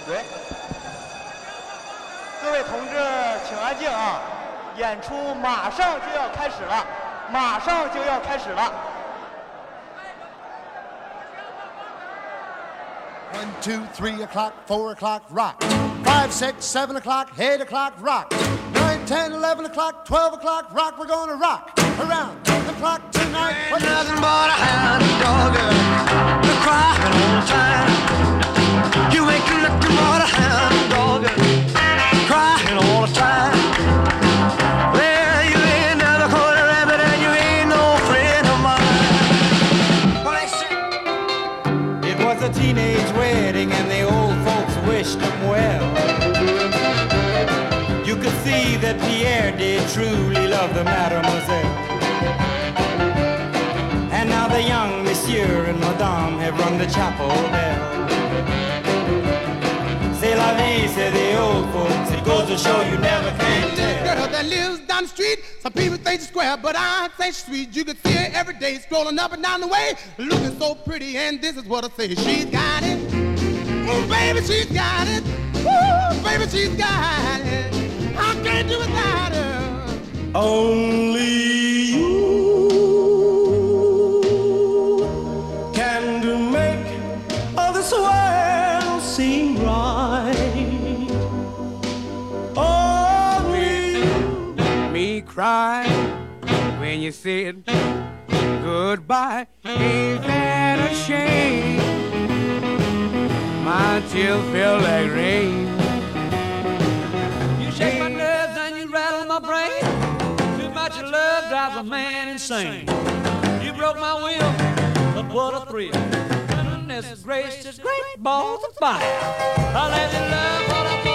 喂，各位同志，请安静啊！演出马上就要开始了，马上就要开始了。 One, two, three o'clock, four o'clock, rock. Five, six, seven o'clock, eight o'clock, rock. Nine, ten, eleven o'clock, twelve o'clock, rock. We're gonna rock around the clock tonight. Ain't nothing but a hound dog uh, crying all the time. Nothing but a hound dog crying all the time. Well, you ain't never caught a rabbit and you ain't no friend of mine. It was a teenage wedding and the old folks wished him well. You could see that Pierre did truly love the mademoiselle. And now the young monsieur and madame have rung the chapel bell. To show you never can tell. girl that lives down the street. Some people think she's square, but I say she's sweet. You can see her every day strolling up and down the way, looking so pretty. And this is what I say: She's got it, Ooh, baby, she's got it. Ooh, baby, she's got it. I can't do without her. Only cry when you said goodbye. Ain't that a shame? My tears feel like rain. You shake my nerves and you rattle my brain. Too much love drives a man insane. You broke my will, but what a thrill. Goodness gracious, great balls of fire. I let you love what I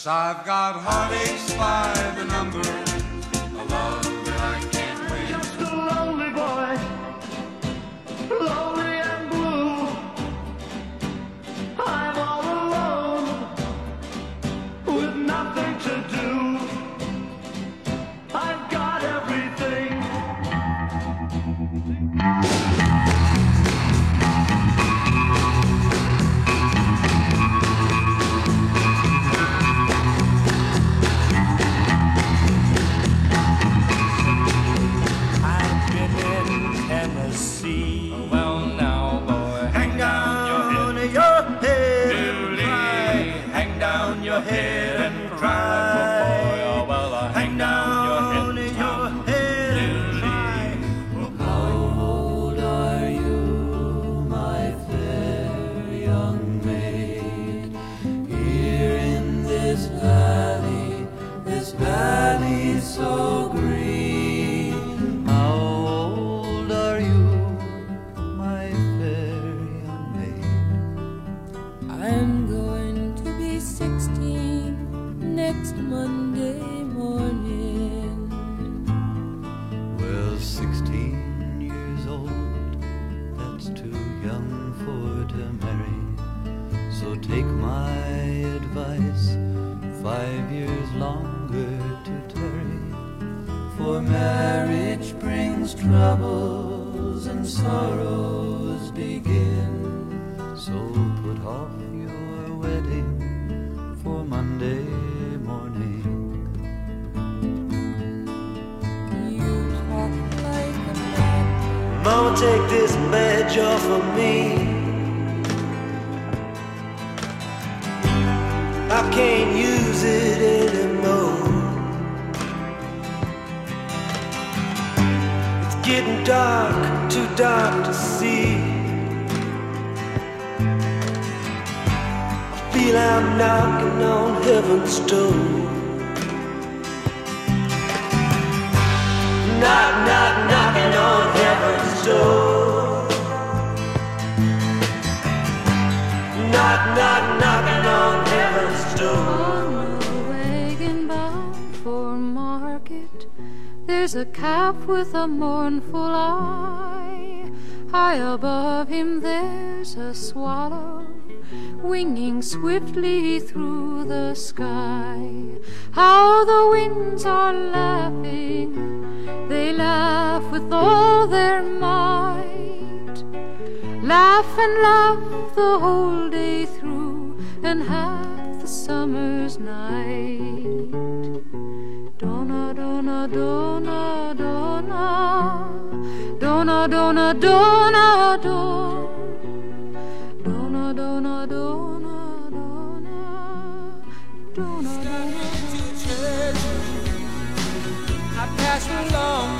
Yes, I've got heartaches by the So take my advice, five years longer to tarry. For marriage brings troubles and sorrows begin. So put off your wedding for Monday morning. You talk like a man. Mama, take this badge off of me. Can't use it anymore. It's getting dark, too dark to see. I feel I'm knocking on heaven's door. Knock, knock, knocking on heaven's door. Knock, knock, knocking on market, there's a calf with a mournful eye. High above him, there's a swallow winging swiftly through the sky. How the winds are laughing, they laugh with all their might. Laugh and laugh the whole day through, and half the summer's night. Donna, donna, donna, donna, donna, donna, donna, donna. Donna, donna, donna. I pass along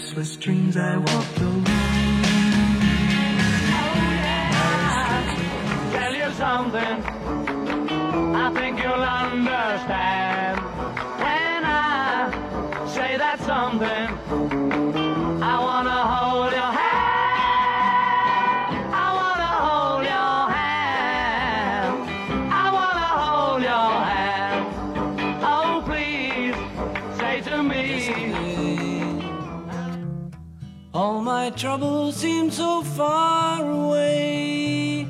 Restless dreams I walked alone. Oh, yeah. tell you something. All my troubles seem so far away.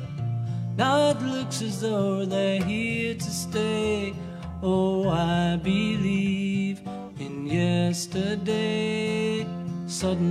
Now it looks as though they're here to stay. Oh, I believe in yesterday. Suddenly,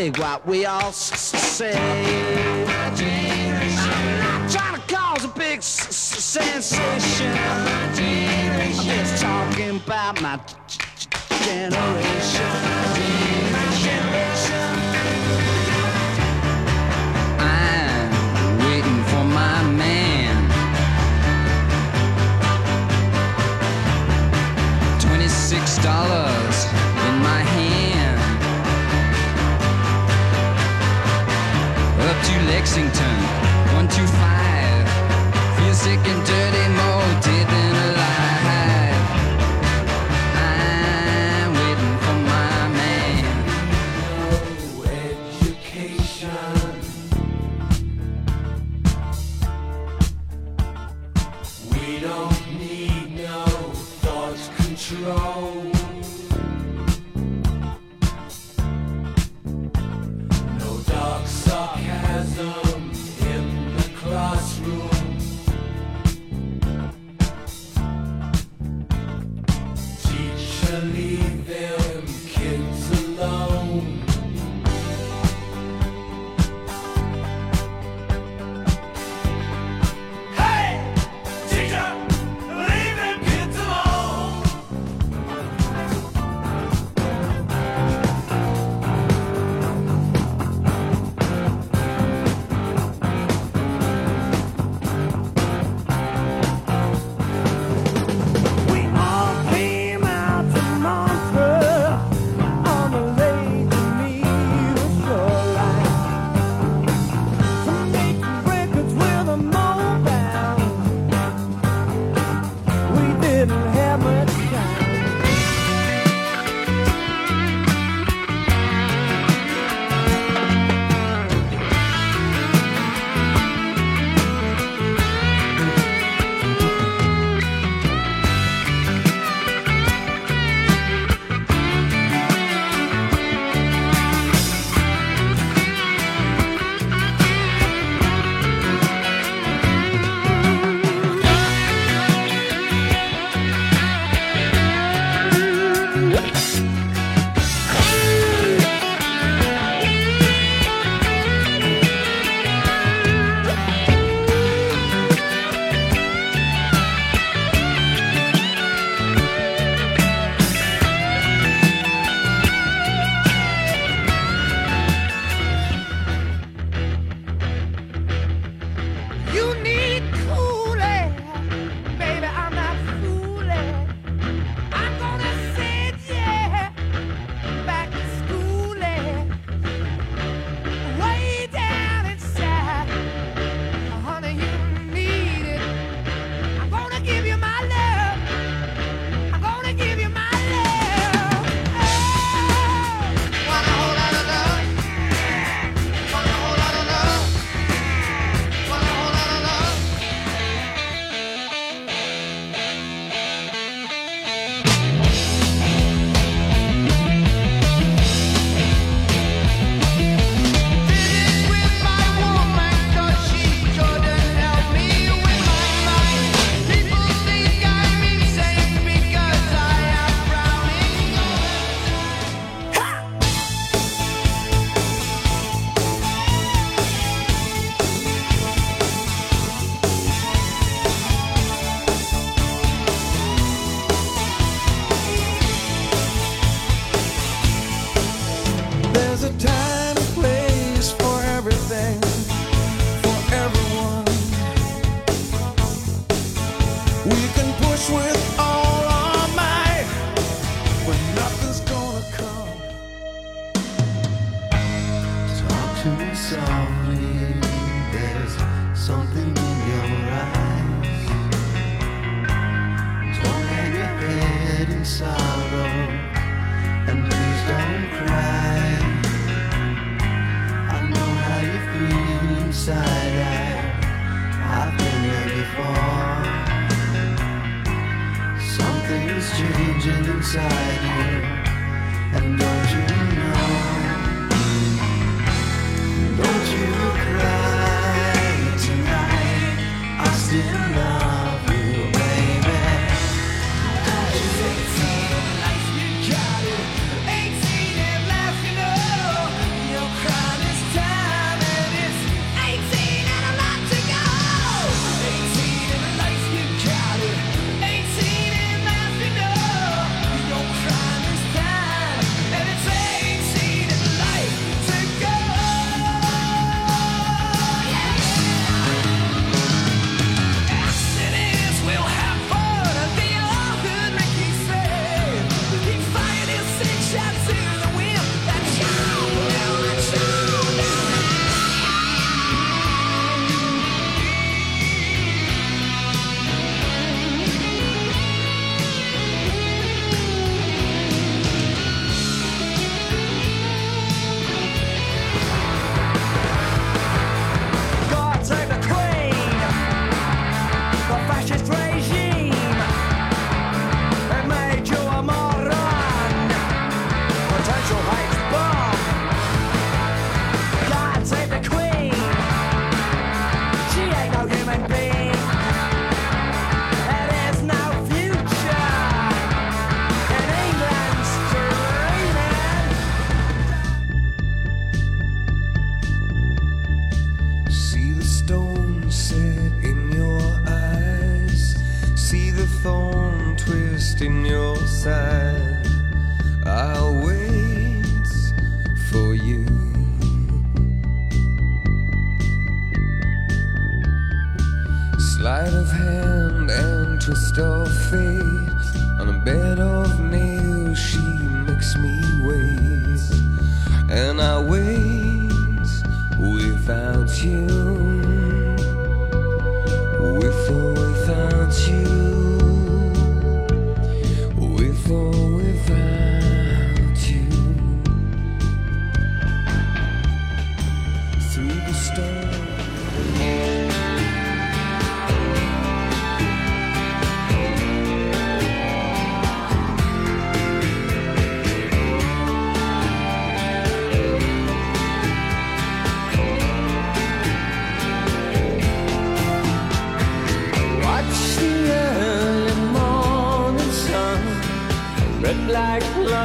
dig what we all say. I'm not trying cause a big sensation. I'm just talking about my generation. Washington, 125. Feel sick and dirty.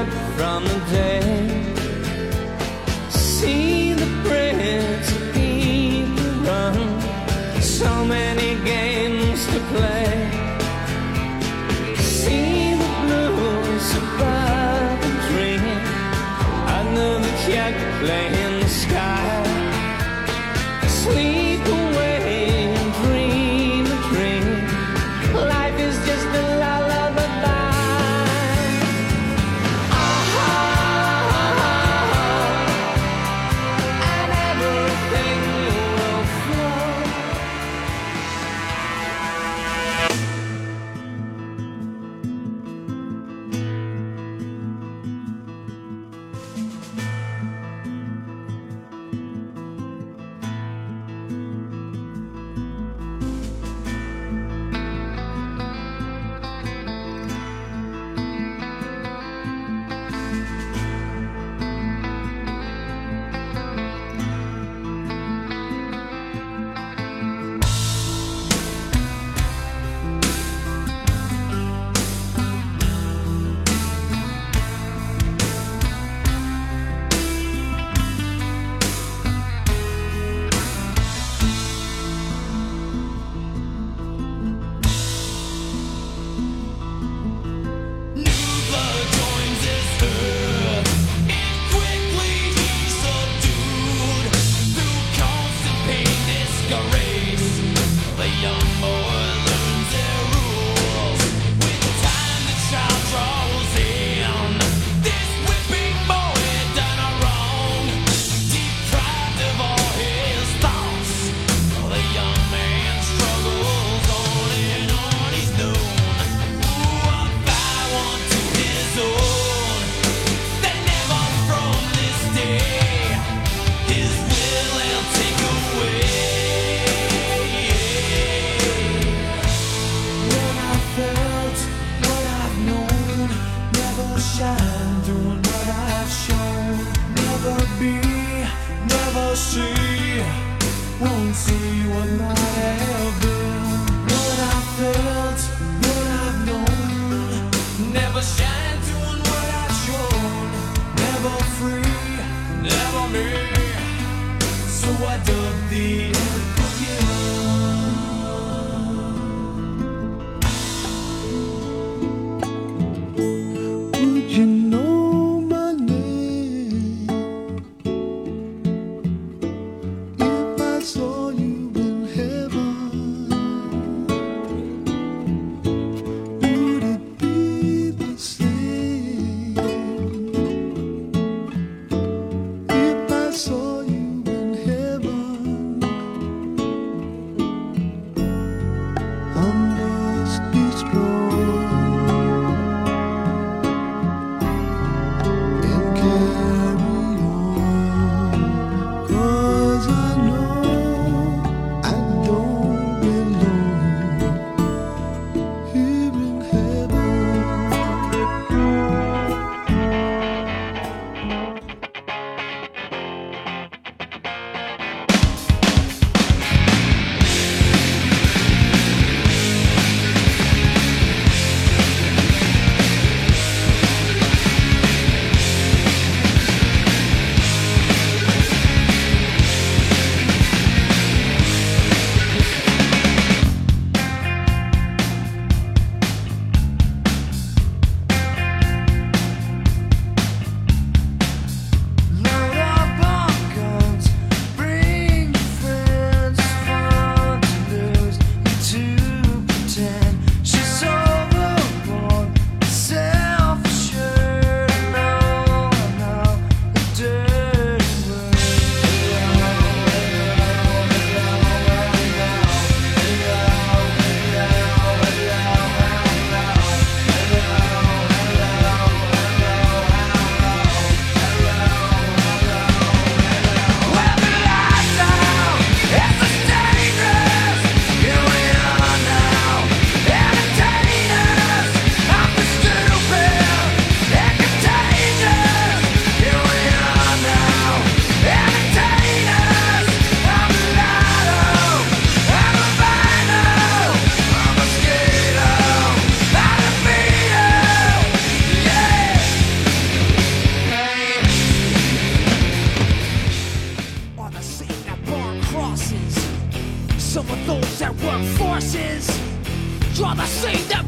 From the dead.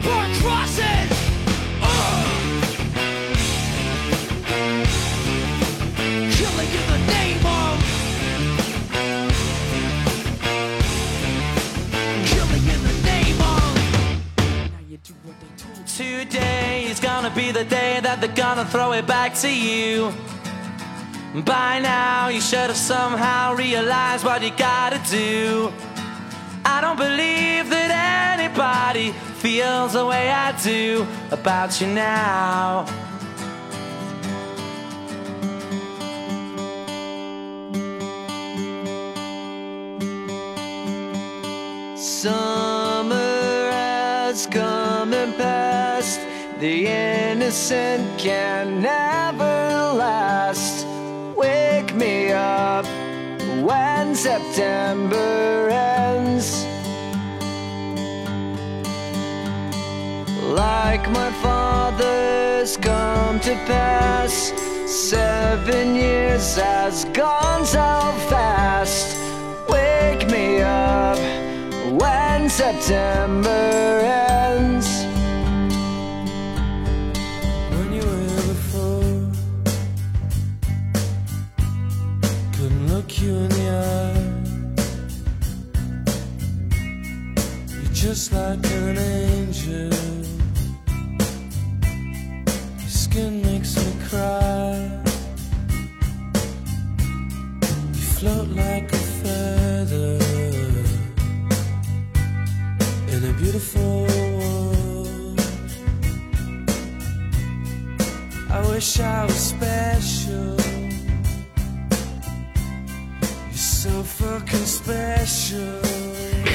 Born crosses. Ugh. Killing in the name of. Killing in the name of. Today is gonna be the day that they're gonna throw it back to you. By now, you should have somehow realized what you gotta do. Don't believe that anybody feels the way I do about you now. Summer has come and passed. The innocent can never last. Wake me up when September ends. Like my father's come to pass. Seven years has gone so fast. Wake me up when September ends. When you were before, couldn't look you in the eye. You're just like an angel. So fucking special.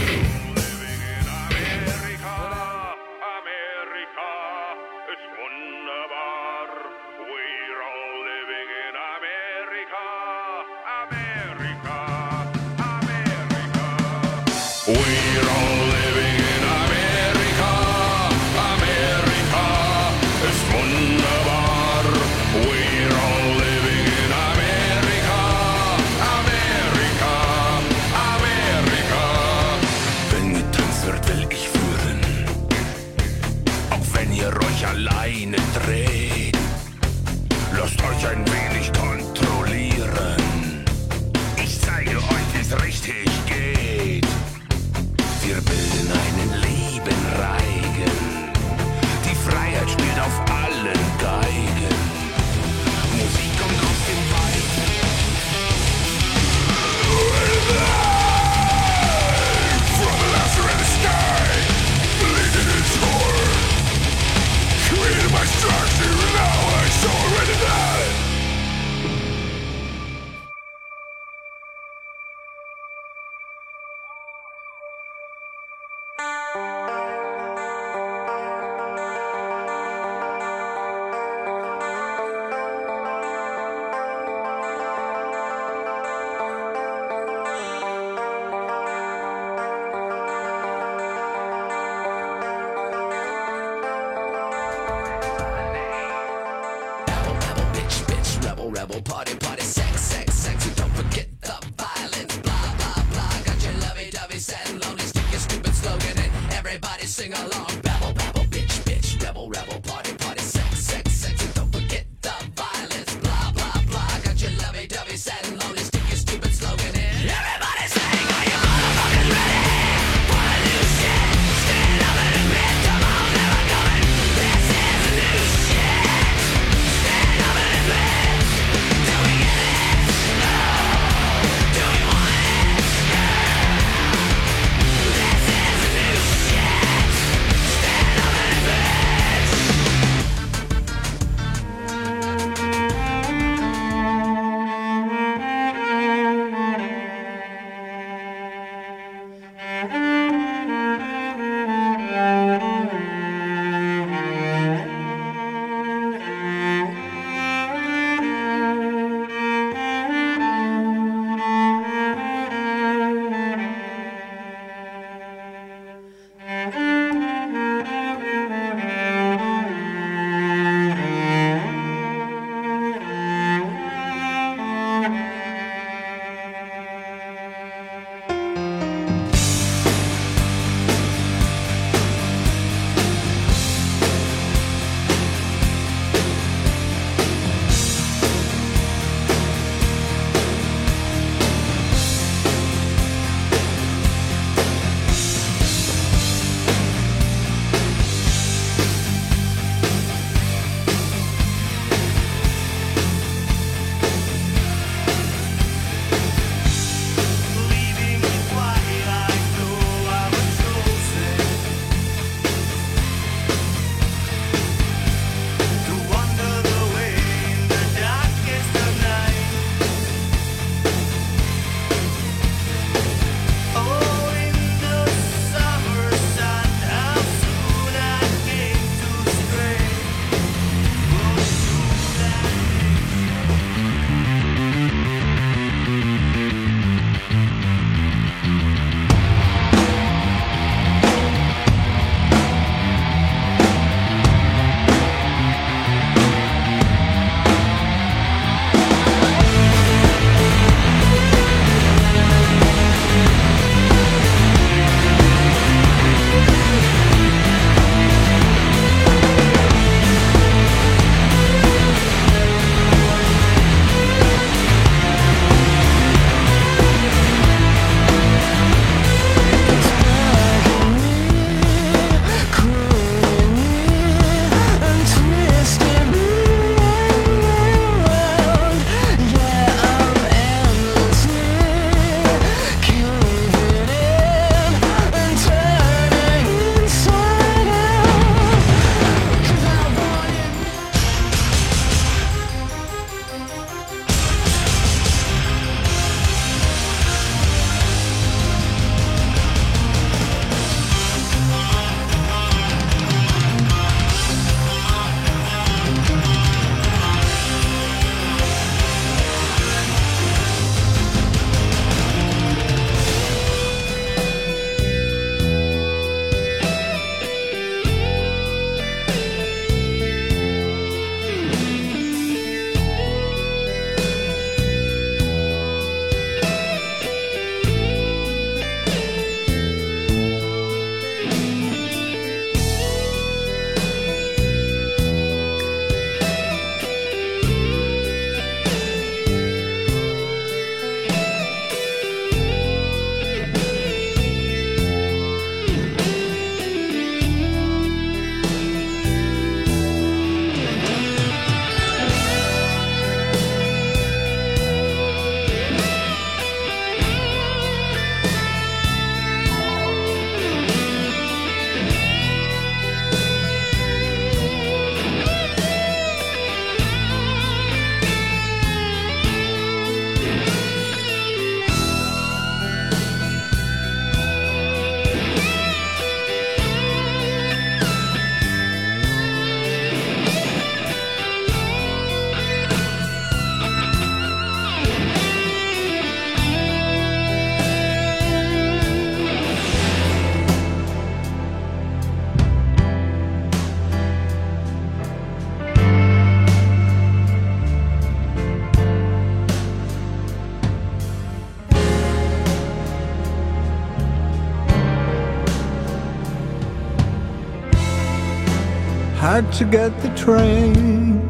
Had to get the train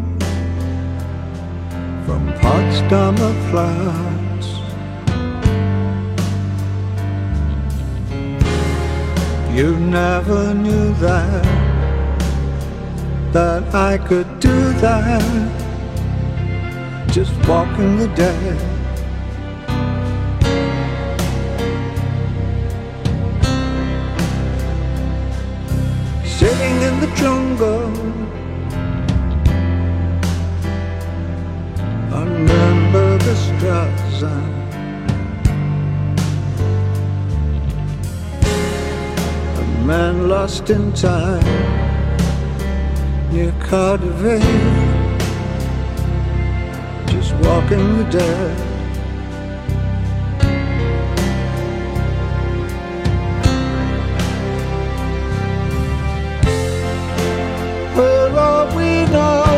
from Potsdamer Platz. You never knew that, that I could do that, just walking the dead. Sitting in the jungle. Nürnberger Straße A man lost in time. Near KaDeWe. Just walking the dead road we know.